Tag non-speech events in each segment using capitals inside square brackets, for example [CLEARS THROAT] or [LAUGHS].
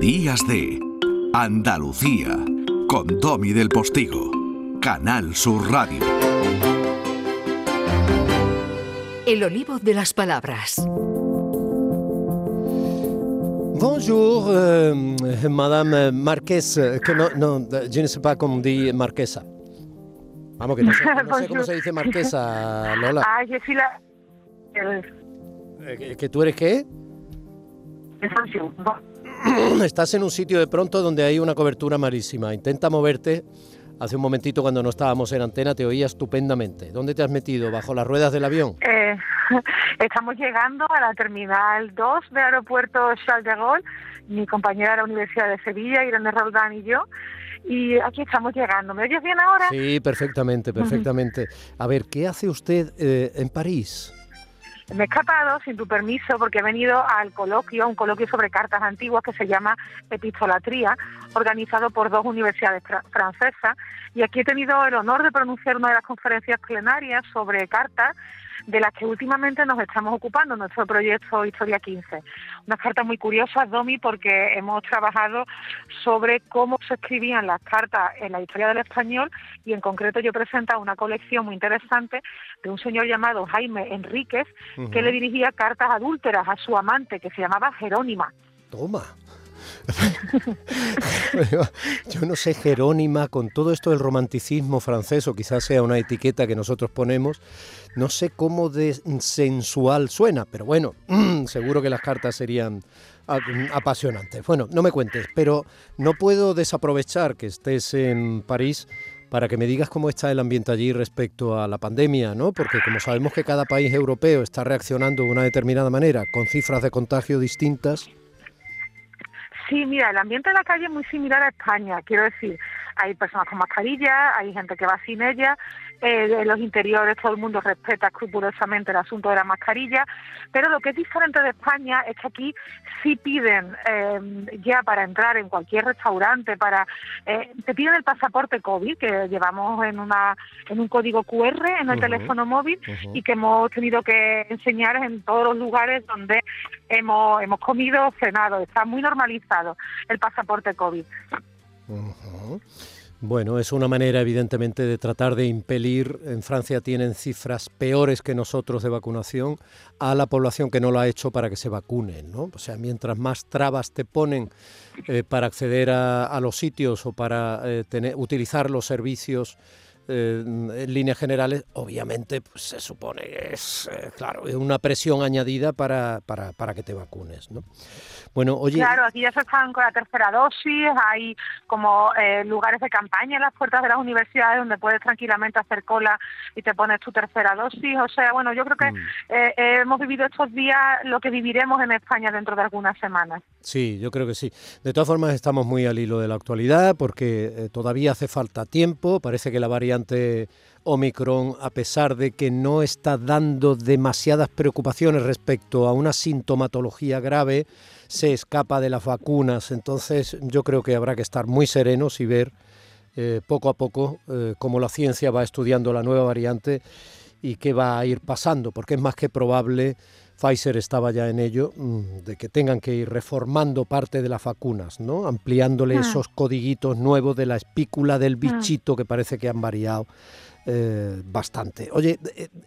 Días de Andalucía con Domi del Postigo, Canal Sur Radio. El olivo de las palabras. Bonjour, euh, Madame Marquesa, que no, no, je ne sais pas comment dire Marquesa. Vamos, que no sé, no sé [LAUGHS] cómo se dice Marquesa, Lola. Ah, yo soy la... Eh, ¿Que tú eres qué? [CLEARS THROAT] Estás en un sitio de pronto donde hay una cobertura malísima. Intenta moverte. Hace un momentito cuando no estábamos en antena te oía estupendamente. ¿Dónde te has metido? ¿Bajo las ruedas del avión? Eh, [LAUGHS] estamos llegando a la terminal 2 del aeropuerto Charles de Gaulle. Mi compañera de la Universidad de Sevilla, Irene Roldán y yo. Y aquí estamos llegando. ¿Me oyes bien ahora? Sí, perfectamente, perfectamente. A ver, ¿qué hace usted eh, en París? Me he escapado sin tu permiso porque he venido al coloquio, un coloquio sobre cartas antiguas que se llama Epistolatría, organizado por dos universidades francesas. Y aquí he tenido el honor de pronunciar una de las conferencias plenarias sobre cartas de las que últimamente nos estamos ocupando nuestro proyecto Historia 15. Unas cartas muy curiosas, Domi, porque hemos trabajado sobre cómo se escribían las cartas en la historia del español y en concreto yo he presentado una colección muy interesante de un señor llamado Jaime Enríquez que le dirigía cartas adúlteras a su amante que se llamaba Jerónima. Toma. Yo no sé, Jerónima, con todo esto del romanticismo francés, o quizás sea una etiqueta que nosotros ponemos, no sé cómo de sensual suena, pero bueno, [CLEARS THROAT] seguro que las cartas serían apasionantes. Bueno, no me cuentes, pero no puedo desaprovechar que estés en París para que me digas cómo está el ambiente allí respecto a la pandemia, ¿no? Porque como sabemos que cada país europeo está reaccionando de una determinada manera, con cifras de contagio distintas, Sí, mira, el ambiente de la calle es muy similar a España, quiero decir, hay personas con mascarilla, hay gente que va sin ella, eh, en los interiores todo el mundo respeta escrupulosamente el asunto de la mascarilla, pero lo que es diferente de España es que aquí sí piden eh, ya para entrar en cualquier restaurante, para eh, te piden el pasaporte COVID que llevamos en una en un código QR en el teléfono móvil y que hemos tenido que enseñar en todos los lugares donde hemos hemos comido, cenado, está muy normalizado el pasaporte COVID. Bueno, es una manera evidentemente de tratar de impelir, en Francia tienen cifras peores que nosotros de vacunación, a la población que no lo ha hecho para que se vacunen, ¿no? O sea, mientras más trabas te ponen eh, para acceder a, los sitios o para eh, tener, utilizar los servicios eh, en líneas generales, obviamente pues, se supone que es, claro, una presión añadida para, para, para que te vacunes, ¿no? Bueno, oye... Claro, aquí ya se están con la tercera dosis, hay como eh, lugares de campaña en las puertas de las universidades donde puedes tranquilamente hacer cola y te pones tu tercera dosis. O sea, bueno, yo creo que mm. eh, hemos vivido estos días lo que viviremos en España dentro de algunas semanas. Sí, yo creo que sí. De todas formas, estamos muy al hilo de la actualidad porque eh, todavía hace falta tiempo. Parece que la variante Omicron, a pesar de que no está dando demasiadas preocupaciones respecto a una sintomatología grave, se escapa de las vacunas. Entonces yo creo que habrá que estar muy serenos y ver eh, poco a poco eh, cómo la ciencia va estudiando la nueva variante y qué va a ir pasando, porque es más que probable, Pfizer estaba ya en ello, mm, de que tengan que ir reformando parte de las vacunas, ¿no? ampliándole ah. esos codiguitos nuevos de la espícula del ah. bichito que parece que han variado. Eh, bastante. Oye,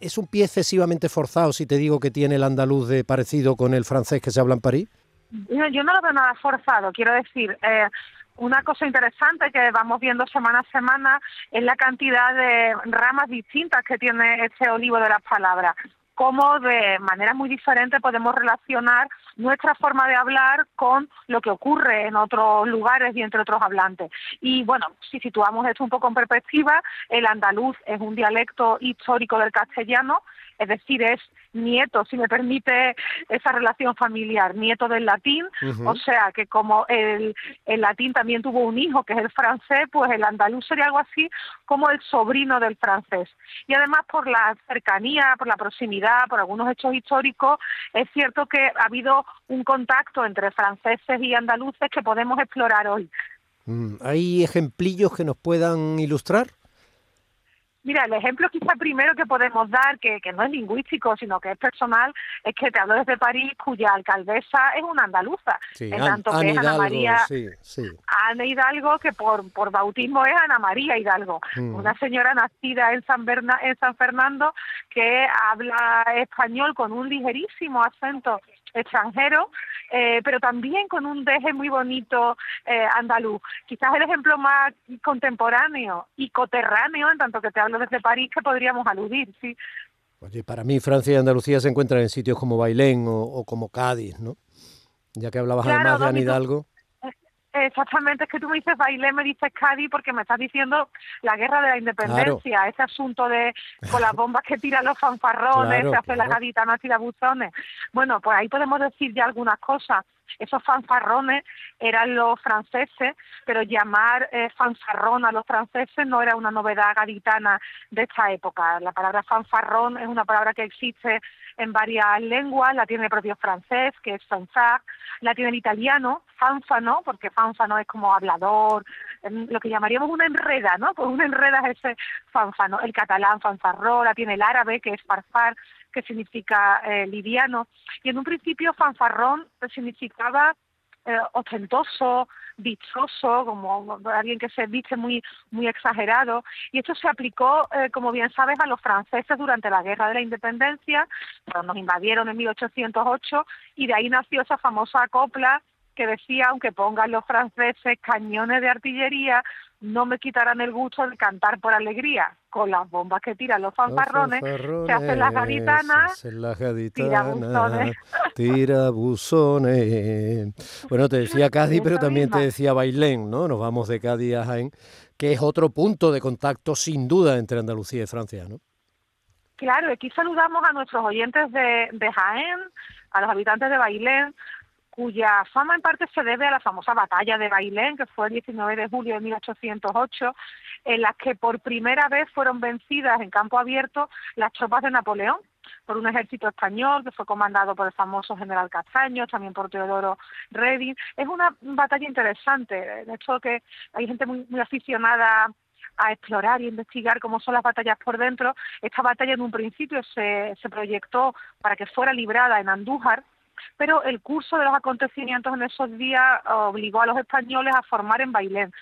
¿es un pie excesivamente forzado si te digo que tiene el andaluz de parecido con el francés que se habla en París? Yo no lo veo nada forzado, quiero decir, eh, una cosa interesante que vamos viendo semana a semana es la cantidad de ramas distintas que tiene este olivo de las palabras cómo de manera muy diferente podemos relacionar nuestra forma de hablar con lo que ocurre en otros lugares y entre otros hablantes. Y bueno, si situamos esto un poco en perspectiva, el andaluz es un dialecto histórico del castellano, es decir, es nieto, si me permite esa relación familiar, nieto del latín, o sea que como el, el, latín también tuvo un hijo que es el francés, pues el andaluz sería algo así como el sobrino del francés. Y además por la cercanía, por la proximidad, por algunos hechos históricos, es cierto que ha habido un contacto entre franceses y andaluces que podemos explorar hoy. Mm, ¿Hay ejemplillos que nos puedan ilustrar? Mira, el ejemplo quizá primero que podemos dar, que, que no es lingüístico, sino que es personal, es que te hablo desde París, cuya alcaldesa es una andaluza. Sí, en An- tanto que es Ana Hidalgo, María, sí, sí. Ana Hidalgo, que por, por bautismo es Ana María Hidalgo, Mm. una señora nacida en San, Berna- en San Fernando que habla español con un ligerísimo acento extranjero, eh, pero también con un deje muy bonito eh, andaluz. Quizás el ejemplo más contemporáneo y coterráneo, en tanto que te hablo desde París, que podríamos aludir, sí. Oye, para mí Francia y Andalucía se encuentran en sitios como Bailén o, o como Cádiz, ¿no? Ya que hablabas Claro, además de tú- Hidalgo. Exactamente, es que tú me dices baile, me dices Cádiz, porque me estás diciendo la guerra de la independencia, ese asunto de con las [LAUGHS] bombas que tiran los fanfarrones, Claro, se hacen las gaditanas tirabuzones. Bueno, pues ahí podemos decir ya algunas cosas. Esos fanfarrones eran los franceses, pero llamar eh, fanfarrón a los franceses no era una novedad gaditana de esta época. La palabra fanfarrón es una palabra que existe en varias lenguas, la tiene el propio francés, que es fanfare, la tiene el italiano, fanfano, porque fanfano es como hablador, lo que llamaríamos una enreda, ¿no? Pues una enreda es ese fanfano. El catalán, fanfarró, la tiene el árabe, que es farfar, que significa eh, liviano. Y en un principio fanfarrón significaba eh, ostentoso, vistoso, como alguien que se viste muy muy exagerado. Y esto se aplicó, eh, como bien sabes, a los franceses durante la Guerra de la Independencia, cuando nos invadieron en 1808, y de ahí nació esa famosa copla que decía, aunque pongan los franceses cañones de artillería, no me quitarán el gusto de cantar por alegría. Con las bombas que tiran los fanfarrones, se hacen las gaditanas, se hacen las gaditanas, tirabuzones. Bueno, te decía [LAUGHS] Cádiz, pero también te decía Bailén, ¿no? Nos vamos de Cádiz a Jaén, que es otro punto de contacto sin duda entre Andalucía y Francia, ¿no? Claro, aquí saludamos a nuestros oyentes de, de Jaén, a los habitantes de Bailén, cuya fama en parte se debe a la famosa batalla de Bailén, que fue el 19 de julio de 1808, en la que por primera vez fueron vencidas en campo abierto las tropas de Napoleón por un ejército español que fue comandado por el famoso general Castaños, también por Teodoro Reding. Es una batalla interesante, de hecho que hay gente muy, muy aficionada a explorar y investigar cómo son las batallas por dentro. Esta batalla en un principio se, se proyectó para que fuera librada en Andújar, pero el curso de los acontecimientos en esos días obligó a los españoles a formar en Bailén.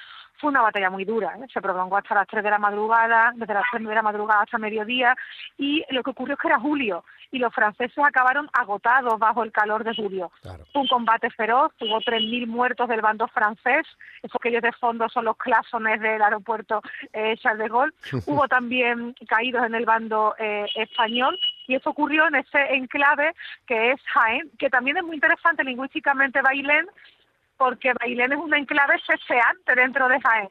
Fue una batalla muy dura, ¿eh? se prolongó hasta las 3 de la madrugada, desde las 3 de la madrugada hasta mediodía, y lo que ocurrió es que era julio, y los franceses acabaron agotados bajo el calor de julio. Claro. Un combate feroz, hubo 3.000 muertos del bando francés, esos que ellos de fondo son los clasones del aeropuerto eh, Charles de Gaulle. [LAUGHS] hubo también caídos en el bando eh, español, y eso ocurrió en ese enclave que es Jaén, que también es muy interesante lingüísticamente Bailén, porque Bailén es un enclave ceseante dentro de Jaén.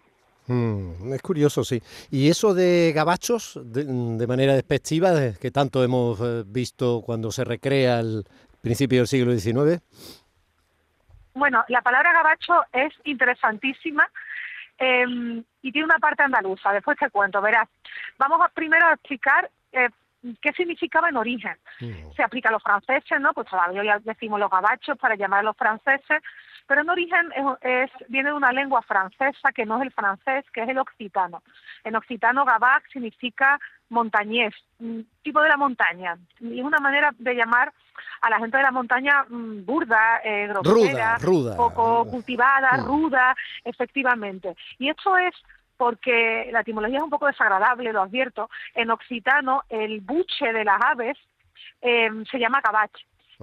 Mm, es curioso, sí. ¿Y eso de gabachos, de, de manera despectiva, de- que tanto hemos eh, visto cuando se recrea el principio del siglo XIX? Bueno, la palabra gabacho es interesantísima eh, y tiene una parte andaluza, después te cuento, verás. Vamos a primero a explicar eh, qué significaba en origen. Mm. Se aplica a los franceses, ¿no? Pues todavía ya decimos los gabachos para llamar a los franceses, pero en origen es, es- viene de una lengua francesa que no es el francés, que es el occitano. En occitano gabac significa montañés, mm, tipo de la montaña, y es una manera de llamar a la gente de la montaña mm, burda, eh, grosera, ruda. poco cultivada, ruda, efectivamente. Y esto es porque la etimología es un poco desagradable, lo advierto. En occitano, el buche de las aves eh, se llama gabach.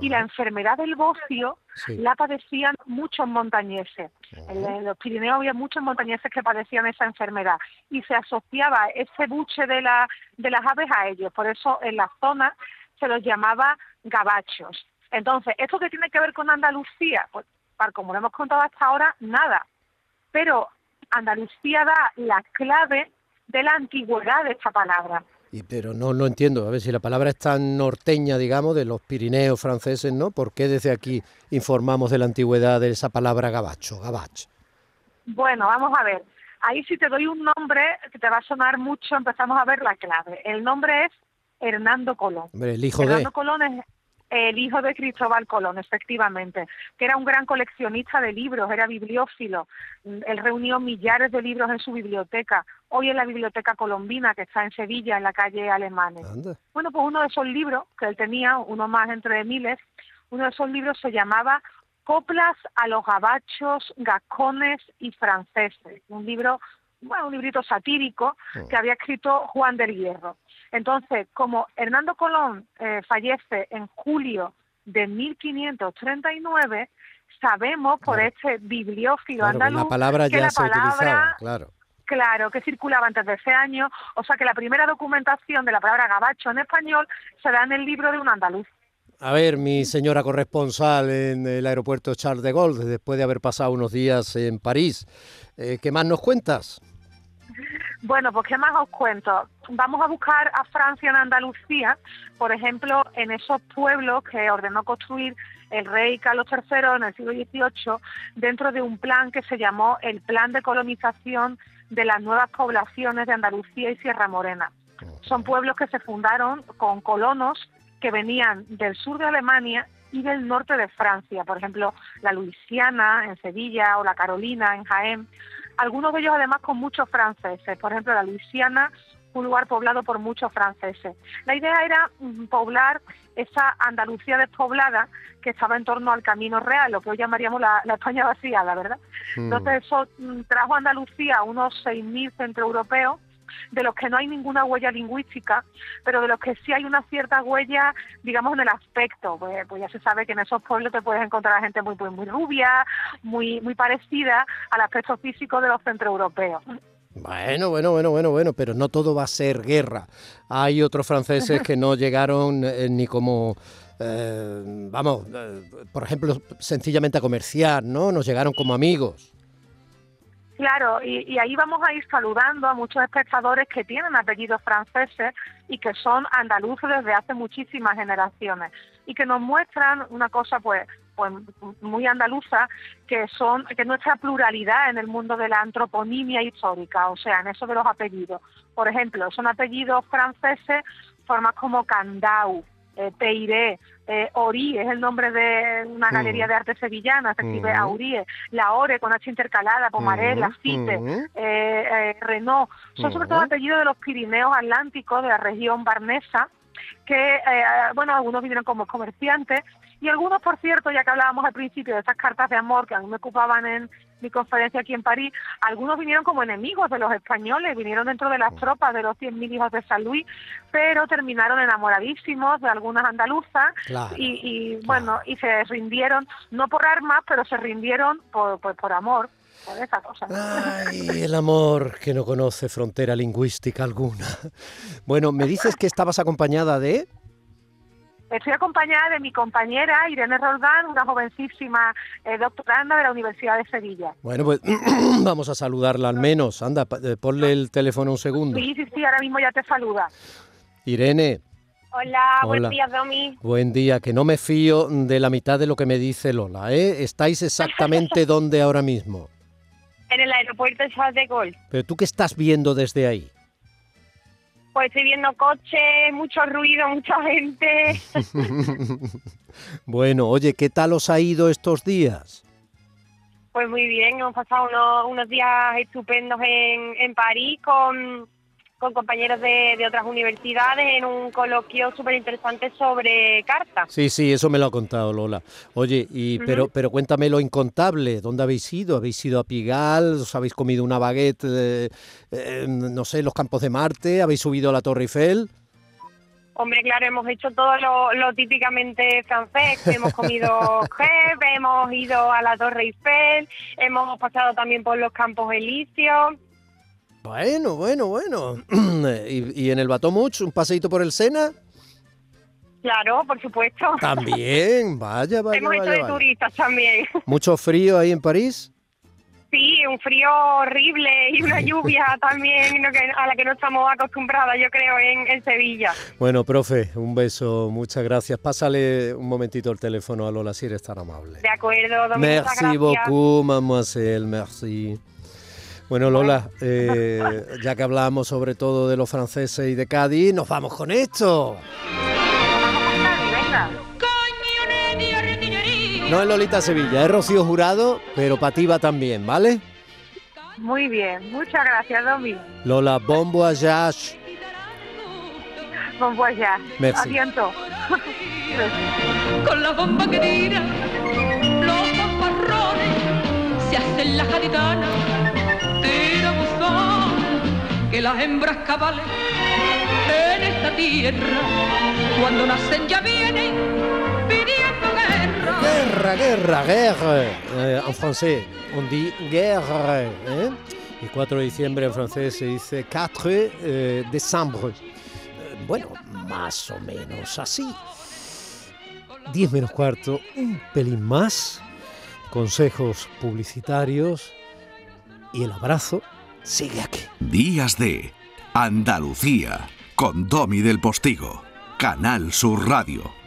Y la enfermedad del bocio Sí. la padecían muchos montañeses. En, en los Pirineos había muchos montañeses que padecían esa enfermedad y se asociaba ese buche de, la, de las aves a ellos. Por eso en la zona se los llamaba gabachos. Entonces, ¿esto qué tiene que ver con Andalucía? Pues, como lo hemos contado hasta ahora, nada. Pero Andalucía da la clave de la antigüedad de esta palabra. Y, pero no lo entiendo. A ver si la palabra es tan norteña, digamos, de los Pirineos franceses, ¿no? ¿Por qué desde aquí informamos de la antigüedad de esa palabra gabacho, gabach? Bueno, vamos a ver. Ahí si te doy un nombre que te va a sonar mucho, empezamos a ver la clave. El nombre es Hernando Colón. Hombre, el hijo de... Hernando Colón es el hijo de Cristóbal Colón, efectivamente, que era un gran coleccionista de libros, era bibliófilo. Él reunió millares de libros en su biblioteca. Hoy en la Biblioteca Colombina, que está en Sevilla, en la calle Alemanes. Bueno, pues uno de esos libros que él tenía, uno más entre miles, uno de esos libros se llamaba Coplas a los gabachos, gascones y franceses. Un libro bueno, un librito satírico mm. que había escrito Juan del Hierro. Entonces, como Hernando Colón eh, fallece en julio de 1539, sabemos por este bibliófilo andaluz la palabra ya la se palabra, claro. Claro, que circulaba antes de ese año, o sea que la primera documentación de la palabra gabacho en español se da en el libro de un andaluz. A ver, mi señora corresponsal en el aeropuerto Charles de Gaulle, después de haber pasado unos días en París, eh, ¿qué más nos cuentas? Bueno, pues qué más os cuento. Vamos a buscar a Francia en Andalucía, por ejemplo, en esos pueblos que ordenó construir el rey Carlos III en el siglo XVIII, dentro de un plan que se llamó el Plan de Colonización de las Nuevas Poblaciones de Andalucía y Sierra Morena. Son pueblos que se fundaron con colonos que venían del sur de Alemania y del norte de Francia, por ejemplo, la Luisiana en Sevilla o la Carolina en Jaén algunos de ellos además con muchos franceses, por ejemplo la Luisiana, un lugar poblado por muchos franceses. La idea era mm, poblar esa Andalucía despoblada que estaba en torno al Camino Real, lo que hoy llamaríamos la, España vaciada, ¿verdad? Mm. Entonces eso mm, trajo a Andalucía unos 6.000 centroeuropeos de los que no hay ninguna huella lingüística, pero de los que sí hay una cierta huella, digamos, en el aspecto. Pues, pues ya se sabe que en esos pueblos te puedes encontrar a gente muy, muy, muy rubia, muy, muy parecida al aspecto físico de los centroeuropeos. Bueno, bueno, bueno, bueno, bueno, pero no todo va a ser guerra. Hay otros franceses que no llegaron eh, ni como, eh, vamos, eh, por ejemplo, sencillamente a comerciar, ¿no? Nos llegaron como amigos. Claro, y, ahí vamos a ir saludando a muchos espectadores que tienen apellidos franceses y que son andaluces desde hace muchísimas generaciones y que nos muestran una cosa pues pues muy andaluza que son que nuestra pluralidad en el mundo de la antroponimia histórica, o sea, en eso de los apellidos. Por ejemplo, son apellidos franceses formas como Candau, eh, eh, Ori es el nombre de una mm. galería de arte sevillana, se escribe mm. Aurie, La Ore con H intercalada, Pomaré, mm. La Cite, eh, eh, Renault, son sobre todo apellidos de los Pirineos Atlánticos, de la región barnesa, que, bueno, algunos vinieron como comerciantes y algunos, por cierto, ya que hablábamos al principio de esas cartas de amor que a mí me ocupaban en mi conferencia aquí en París, algunos vinieron como enemigos de los españoles, vinieron dentro de las mm. tropas de los 100.000 hijos de San Luis, pero terminaron enamoradísimos de algunas andaluzas y, bueno, y se rindieron, no por armas, pero se rindieron por, por, por amor. Por esa cosa. Ay, el amor que no conoce frontera lingüística alguna. Bueno, me dices que estabas acompañada de... Estoy acompañada de mi compañera Irene Roldán, una jovencísima eh, doctoranda de la Universidad de Sevilla. Bueno, pues [CLEARS THROAT] vamos a saludarla al menos. Anda, eh, ponle el teléfono un segundo. Sí, sí, sí, ahora mismo ya te saluda. Irene. Hola, buen día, Domi. Buen día, que no me fío de la mitad de lo que me dice Lola, ¿eh? ¿Estáis exactamente [LAUGHS] dónde ahora mismo? En el aeropuerto de Charles de Gaulle. ¿Pero tú qué estás viendo desde ahí? Pues estoy viendo coches, mucho ruido, mucha gente. [LAUGHS] bueno, oye, ¿qué tal os ha ido estos días? Pues muy bien, hemos pasado unos, días estupendos en, en París con, con compañeros de, otras universidades en un coloquio súper interesante sobre cartas. Sí, sí, eso me lo ha contado Lola. Oye, y, pero, pero cuéntame lo incontable, ¿dónde habéis ido? ¿Habéis ido a Pigal? ¿Os habéis comido una baguette, eh, no sé, los campos de Marte? ¿Habéis subido a la Torre Eiffel? Hombre, claro, hemos hecho todo lo, típicamente francés, [LAUGHS] hemos comido crepe, hemos ido a la Torre Eiffel, hemos pasado también por los Campos Elíseos, bueno, bueno, bueno. [CLEARS THROAT] ¿Y, en el Batomuch, un paseíto por el Sena? Claro, por supuesto. [LAUGHS] También, vaya, vaya. Hemos hecho de turistas también. [LAUGHS] ¿Mucho frío ahí en París? Sí, un frío horrible y una [LAUGHS] lluvia también a la que no estamos acostumbradas, yo creo, en, Sevilla. Bueno, profe, un beso, muchas gracias. Pásale un momentito el teléfono a Lola si eres tan amable. De acuerdo, Domingo, Merci beaucoup, mademoiselle, merci. Bueno, Lola, eh, ya que hablamos sobre todo de los franceses y de Cádiz, nos vamos con esto. Venga. no es Lolita Sevilla, es Rocío Jurado, pero para ti va también, ¿vale? Muy bien, muchas gracias, Domi. Lola, bon voyage. Bon voyage. Merci. Con la bomba que tira los fanfarrones se hacen la gaditana que las hembras cabales en esta tierra cuando nacen ya vienen pidiendo guerra Guerra, guerra, guerre. Eh, en francés, on dit guerre. ¿eh? Y 4 de diciembre en francés se dice 4 eh, décembre. Eh, bueno, más o menos así. 10 menos cuarto, un pelín más. Consejos publicitarios. Y el abrazo sigue aquí. Días de Andalucía con Domi del Postigo, Canal Sur Radio.